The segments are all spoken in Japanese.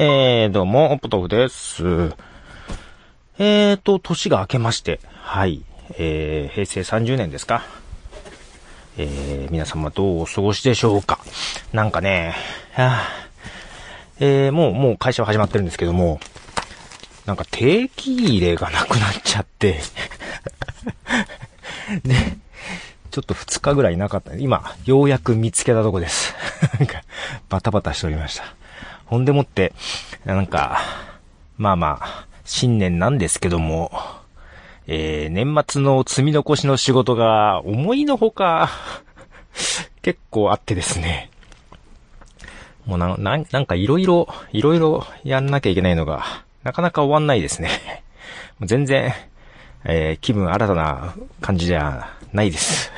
えー、どうも、ポトフです。えーと、年が明けまして、はい、えー、平成30年ですか。えー、皆様どうお過ごしでしょうか。なんかね、はえー、もう、もう会社は始まってるんですけども、なんか定期入れがなくなっちゃってで、ちょっと2日ぐらいなかった。今、ようやく見つけたとこです。バタバタしておりました。ほんでもって、なんか、まあまあ、新年なんですけども、えー、年末の積み残しの仕事が思いのほか、結構あってですね。もうな、な、なんかいろいろ、いろいろやんなきゃいけないのが、なかなか終わんないですね。もう全然、えー、気分新たな感じじゃないです。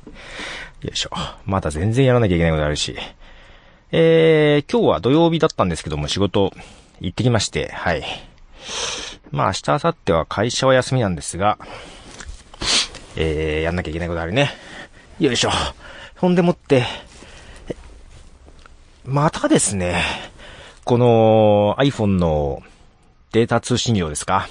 よいしょ。まだ全然やらなきゃいけないことあるし。えー、今日は土曜日だったんですけども、仕事行ってきまして、はい。まあ明日、明後日は会社は休みなんですが、えー、やんなきゃいけないことあるね。よいしょ。ほんでもって、またですね、この iPhone のデータ通信量ですか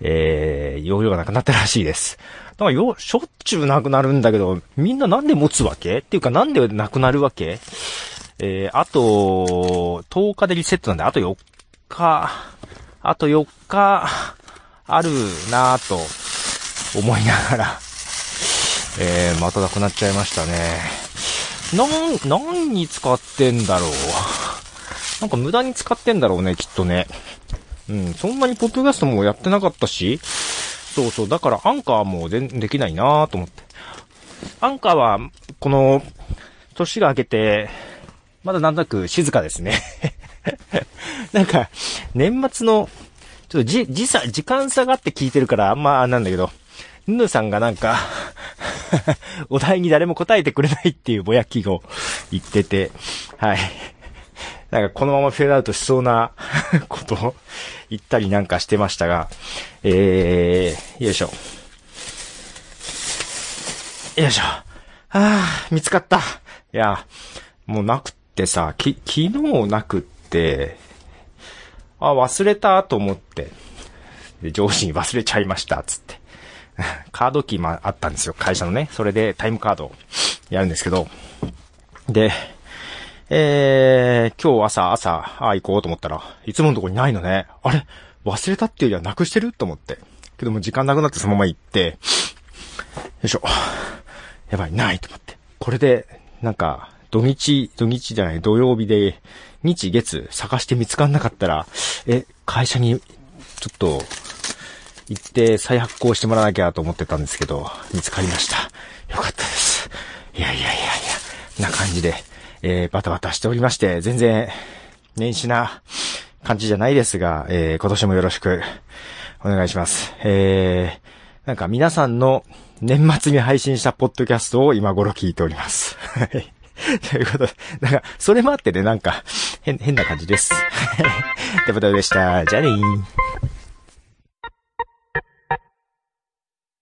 えー、容量がなくなったらしいです。だからよ、しょっちゅうなくなるんだけど、みんななんで持つわけ？っていうかなんでなくなるわけ？えー、あと、10日でリセットなんで、あと4日、あと4日、あるなぁと、思いながら、えー、またなくなっちゃいましたね。なん、何に使ってんだろう。なんか無駄に使ってんだろうね、きっとね。うん、そんなにポッドキャストもやってなかったし、そうそう、だからアンカーもでできないなぁと思って。アンカーは、この、年が明けて、まだなんとなく静かですね なんか、年末の、ちょっとじ、時差、時間差があって聞いてるから、あんまなんだけど、ヌヌさんがなんか お題に誰も答えてくれないっていうぼやきを言ってて、はい。なんかこのままフェードアウトしそうな ことを言ったりなんかしてましたが、えー、よいしょ。よいしょ。ああ、見つかった。いや、もうなくってさ、き、昨日なくって、あ、忘れたと思って、で上司に忘れちゃいました、つって。カードキーもあったんですよ、会社のね。それでタイムカードをやるんですけど。で、えー、今日朝、朝、あ、行こうと思ったら、いつものとこにないのね。あれ忘れたっていうよりはなくしてると思って。けども時間なくなってそのまま行って、よいしょ。やばい、ないと思って。これで、なんか、土日、土日じゃない、土曜日で、日月探して見つかんなかったら、え、会社に、ちょっと、行って再発行してもらわなきゃと思ってたんですけど、見つかりました。よかったです。いやいやいやいや、な感じで、えー、バタバタしておりまして、全然、年始な感じじゃないですが、えー、今年もよろしく、お願いします。えー、なんか皆さんの年末に配信したポッドキャストを今頃聞いております。はい。ということで、なんか、それもあってね、なんか、変、変な感じです。ということでした。じゃあねー。